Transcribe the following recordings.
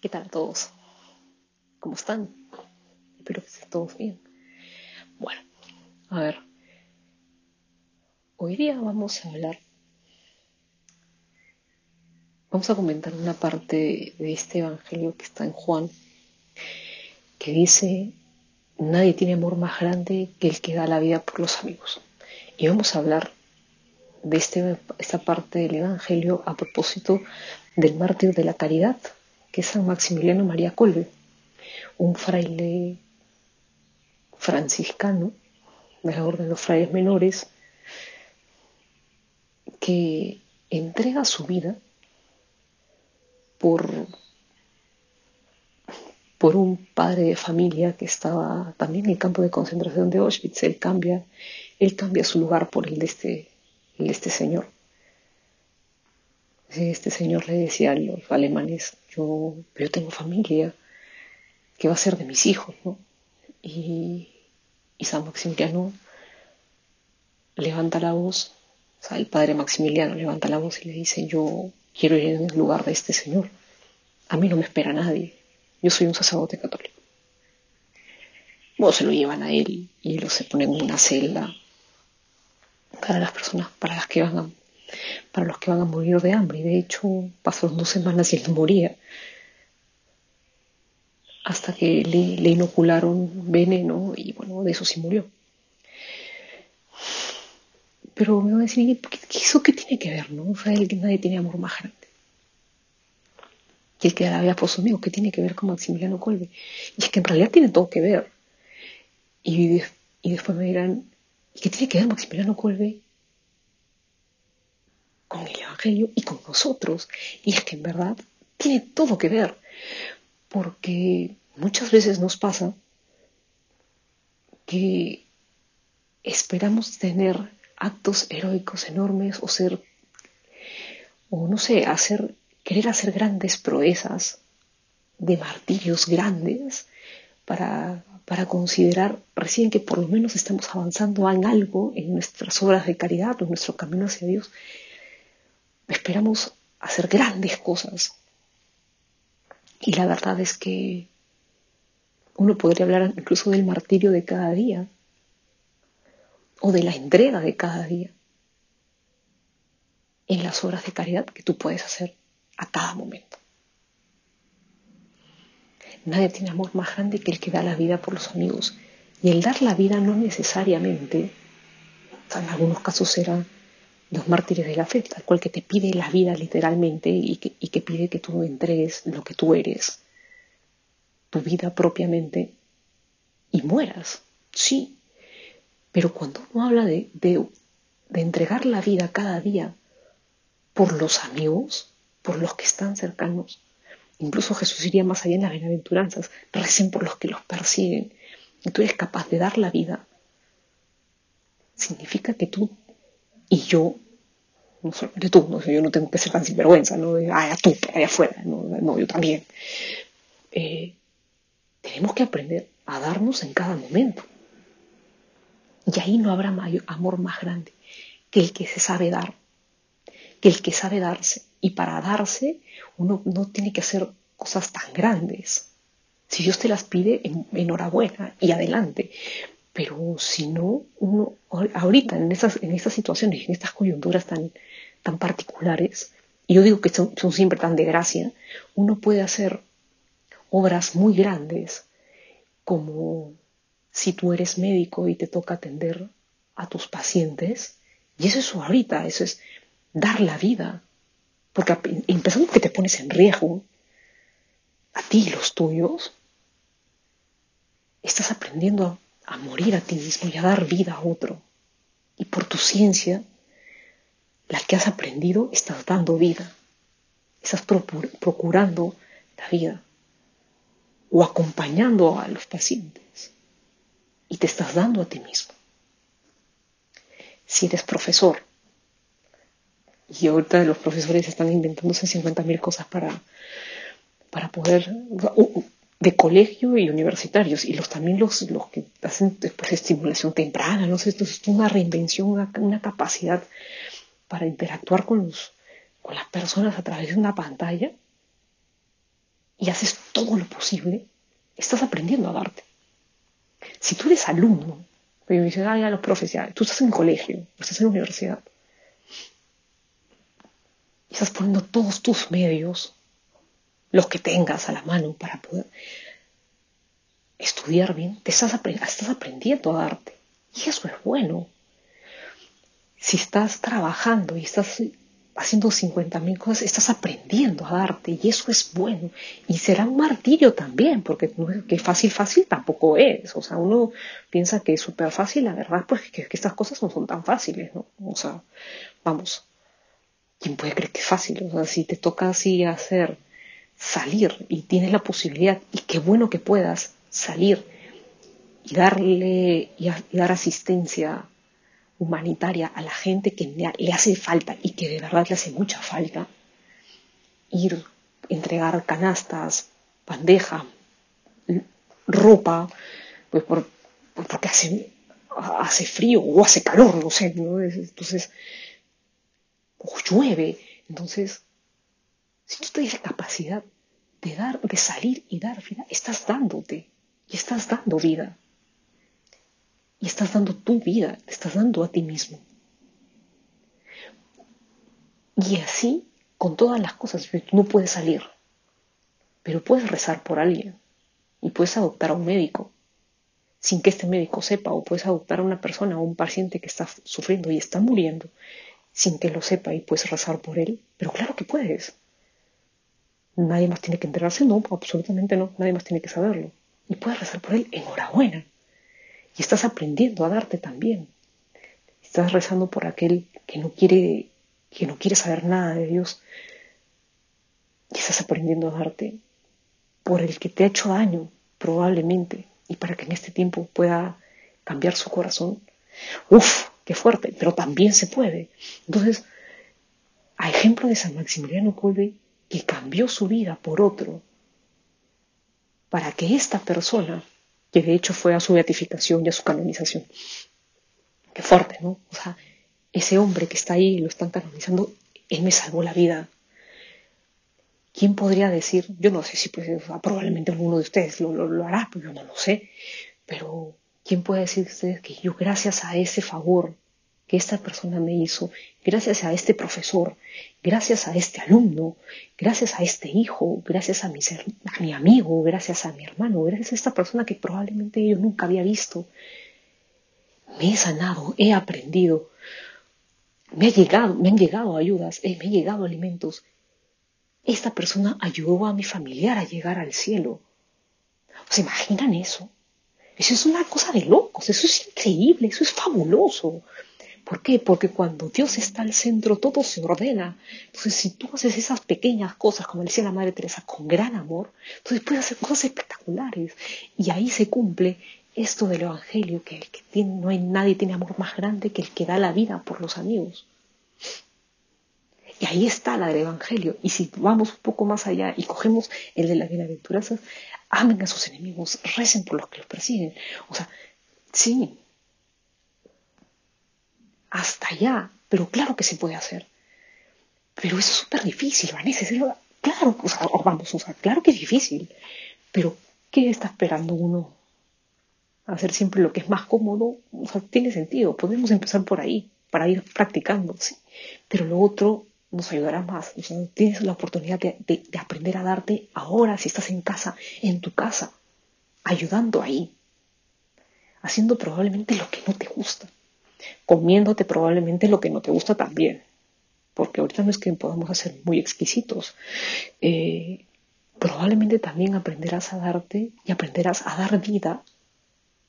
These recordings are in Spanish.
¿Qué tal a todos? ¿Cómo están? Espero que estén todos bien. Bueno, a ver. Hoy día vamos a hablar, vamos a comentar una parte de este Evangelio que está en Juan, que dice, nadie tiene amor más grande que el que da la vida por los amigos. Y vamos a hablar de este, esta parte del Evangelio a propósito del mártir de la caridad, que es San Maximiliano María Colbe, un fraile franciscano de la Orden de los Frailes Menores, que entrega su vida por, por un padre de familia que estaba también en el campo de concentración de Auschwitz. Él cambia, él cambia su lugar por el de este, el de este señor. Este señor le decía a los alemanes, yo, yo tengo familia, ¿qué va a ser de mis hijos? ¿no? Y, y San Maximiliano levanta la voz, o sea, el padre Maximiliano levanta la voz y le dice, yo quiero ir en el lugar de este señor, a mí no me espera nadie, yo soy un sacerdote católico. Bueno, se lo llevan a él y lo se pone en una celda para las personas, para las que van a para los que van a morir de hambre. Y de hecho, pasaron dos semanas y él moría. Hasta que le, inocularon veneno y bueno, de eso sí murió. Pero me va a decir, ¿qué, eso qué tiene que ver? ¿no? O sea, que nadie tiene amor más grande. Y el que da la vida por su amigo, ¿qué tiene que ver con Maximiliano Colbe? Y es que en realidad tiene todo que ver. Y, y después me dirán, ¿y qué tiene que ver Maximiliano Colbe con el Evangelio y con nosotros. Y es que en verdad tiene todo que ver, porque muchas veces nos pasa que esperamos tener actos heroicos enormes o ser, o no sé, hacer, querer hacer grandes proezas de martirios grandes para, para considerar recién que por lo menos estamos avanzando en algo en nuestras obras de caridad o en nuestro camino hacia Dios esperamos hacer grandes cosas. Y la verdad es que uno podría hablar incluso del martirio de cada día o de la entrega de cada día en las obras de caridad que tú puedes hacer a cada momento. Nadie tiene amor más grande que el que da la vida por los amigos. Y el dar la vida no necesariamente, en algunos casos será los mártires de la fe, tal cual que te pide la vida literalmente y que, pide que tú entregues lo que tú eres, tu vida propiamente, y mueras, sí. Pero cuando uno habla de, de, de entregar la vida cada día por los amigos, por los que están cercanos, incluso Jesús iría más allá en las bienaventuranzas, recen por los que los persiguen, y tú eres capaz de dar la vida, significa que tú y yo, no solamente tú, no, yo no tengo que ser tan sinvergüenza, no ah, tú, allá afuera, no, yo también. Eh, tenemos que aprender a darnos en cada momento. Y ahí no habrá amor más grande que el que se sabe dar, que el que sabe darse. Y para darse uno no tiene que hacer cosas tan grandes. Si Dios te las pide, enhorabuena y adelante. Pero si no, uno, ahorita en estas, en estas situaciones, en estas coyunturas tan, tan particulares, y yo digo que son, siempre tan de gracia, uno puede hacer obras muy grandes, como si tú eres médico y te toca atender a tus pacientes, y eso es ahorita, eso es dar la vida, porque empezando que te pones en riesgo, a ti y los tuyos, estás aprendiendo a morir a ti mismo y a dar vida a otro. Y por tu ciencia, la que has aprendido, estás dando vida. Estás procurando la vida. O acompañando a los pacientes. Y te estás dando a ti mismo. Si eres profesor, y ahorita los profesores están inventándose 50.000 cosas para, para poder, de colegio y universitarios y los también los, los que hacen después estimulación temprana, no sé, esto es una reinvención, una, capacidad para interactuar con, los, con las personas a través de una pantalla. y haces todo lo posible, estás aprendiendo a darte. Si tú eres alumno, me dicen, ay, a los profes, tú estás en colegio, estás en universidad, y estás poniendo todos tus medios, los que tengas a la mano para poder estudiar bien, te estás, estás aprendiendo a darte. Y eso es bueno. Si estás trabajando y estás haciendo 50.000 cosas, estás aprendiendo a darte y eso es bueno. Y será un martirio también, porque no es que fácil, fácil tampoco es. O sea, uno piensa que es súper fácil, la verdad, pues que, que, estas cosas no son tan fáciles, ¿no? O sea, vamos, ¿quién puede creer que es fácil? O sea, si te toca así hacer, salir y tienes la posibilidad, y qué bueno que puedas salir y darle y, dar asistencia humanitaria a la gente que le hace falta y que de verdad le hace mucha falta, ir, entregar canastas, bandeja, ropa, pues porque hace, hace frío o hace calor, no sé, entonces, o llueve, entonces, si tú tienes capacidad de dar, de salir y dar vida, estás dándote y estás dando vida. Y estás dando tu vida, te estás dando a ti mismo. Y así, con todas las cosas, no puedes salir, pero puedes rezar por alguien y puedes adoptar a un médico sin que este médico sepa, o puedes adoptar a una persona o un paciente que está sufriendo y está muriendo sin que lo sepa y puedes rezar por él, pero claro que puedes. Nadie más tiene que enterarse, no, absolutamente no, nadie más tiene que saberlo. Y puedes rezar por él, enhorabuena. Y estás aprendiendo a darte también. Estás rezando por aquel que no quiere, que no quiere saber nada de Dios. Y estás aprendiendo a darte por el que te ha hecho daño, probablemente, y para que en este tiempo pueda cambiar su corazón. Uf, qué fuerte, pero también se puede. Entonces, a ejemplo de San Maximiliano Kolbe, que cambió su vida por otro, para que esta persona que de hecho fue a su beatificación y a su canonización. Qué fuerte, ¿no? O sea, ese hombre que está ahí, lo están canonizando, él me salvó la vida. ¿Quién podría decir? Yo no sé si pues, probablemente alguno de ustedes lo, lo, hará, pues yo no lo sé. Pero ¿quién puede decir ustedes que yo gracias a ese favor que esta persona me hizo, gracias a este profesor, gracias a este alumno, gracias a este hijo, gracias a mi, a mi amigo, gracias a mi hermano, gracias a esta persona que probablemente yo nunca había visto. Me he sanado, he aprendido, me, ha llegado, me han llegado ayudas, eh, me han llegado alimentos. Esta persona ayudó a mi familiar a llegar al cielo. ¿Se imaginan eso? Eso es una cosa de locos, eso es increíble, eso es fabuloso. ¿Por qué? Porque cuando Dios está al centro, todo se ordena. Entonces, si tú haces esas pequeñas cosas, como decía la Madre Teresa, con gran amor, entonces puedes hacer cosas espectaculares. Y ahí se cumple esto del Evangelio, que, el que tiene, no hay nadie tiene amor más grande que el que da la vida por los amigos. Y ahí está la del Evangelio. Y si vamos un poco más allá y cogemos el de las bienaventuranzas, amen a sus enemigos, recen por los que los persiguen. O sea, sí, hasta allá, pero claro que se puede hacer. Pero es súper difícil, Vanessa. claro, o vamos, o sea, claro que es difícil. Pero, ¿qué está esperando uno? Hacer siempre lo que es más cómodo, o sea, tiene sentido. Podemos empezar por ahí, para ir practicando, sí. Pero lo otro nos ayudará más. O sea, tienes la oportunidad de, de aprender a darte ahora, si estás en casa, en tu casa, ayudando ahí, haciendo probablemente lo que no te gusta comiéndote probablemente lo que no te gusta también, porque ahorita no es que podamos hacer muy exquisitos. Eh, probablemente también aprenderás a darte y aprenderás a dar vida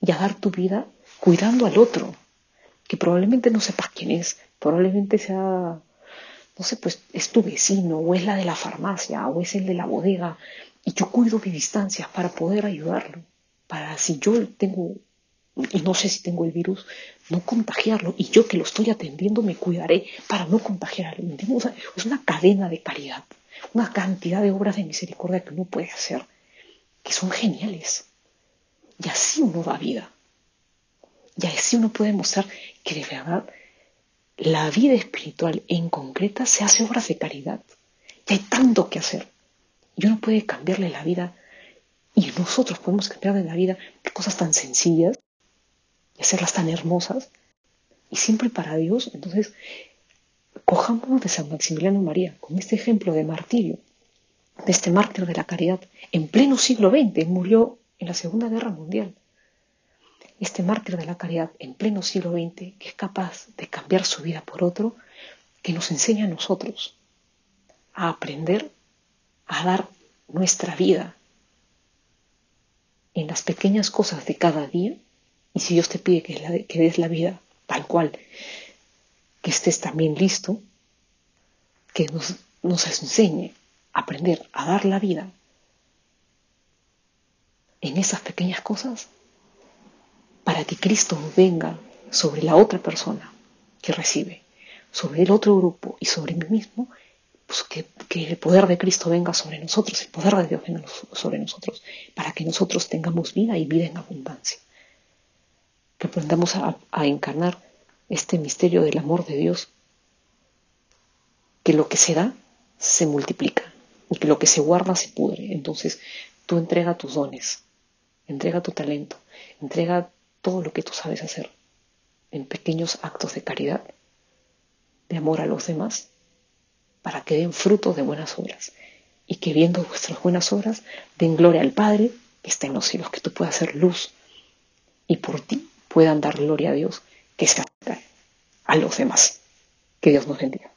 y a dar tu vida cuidando al otro, que probablemente no sepas quién es, probablemente sea, no sé, pues es tu vecino o es la de la farmacia o es el de la bodega y yo cuido mis distancias para poder ayudarlo, para si yo tengo y no sé si tengo el virus, no contagiarlo. Y yo que lo estoy atendiendo me cuidaré para no contagiarlo. es una cadena de caridad, una cantidad de obras de misericordia que uno puede hacer, que son geniales. Y así uno da vida. Y así uno puede mostrar que de verdad la vida espiritual en concreta se hace obras de caridad. Y hay tanto que hacer. Y uno puede cambiarle la vida y nosotros podemos cambiarle la vida cosas tan sencillas hacerlas tan hermosas y siempre para Dios. Entonces, cojámonos de San Maximiliano María con este ejemplo de martirio, de este mártir de la caridad en pleno siglo XX, murió en la Segunda Guerra Mundial. Este mártir de la caridad en pleno siglo XX, que es capaz de cambiar su vida por otro, que nos enseña a nosotros a aprender a dar nuestra vida en las pequeñas cosas de cada día, y si Dios te pide que, des la vida tal cual, que estés también listo, que nos, enseñe a aprender a dar la vida en esas pequeñas cosas para que Cristo venga sobre la otra persona que recibe, sobre el otro grupo y sobre mí mismo, pues que, el poder de Cristo venga sobre nosotros, el poder de Dios venga sobre nosotros, para que nosotros tengamos vida y vida en abundancia. Que aprendamos a, encarnar este misterio del amor de Dios, que lo que se da se multiplica y que lo que se guarda se pudre. Entonces tú entrega tus dones, entrega tu talento, entrega todo lo que tú sabes hacer en pequeños actos de caridad, de amor a los demás, para que den fruto de buenas obras y que viendo vuestras buenas obras den gloria al Padre que está en los cielos, que tú puedas hacer luz y por ti puedan dar gloria a Dios que acerca a los demás. Que Dios nos bendiga.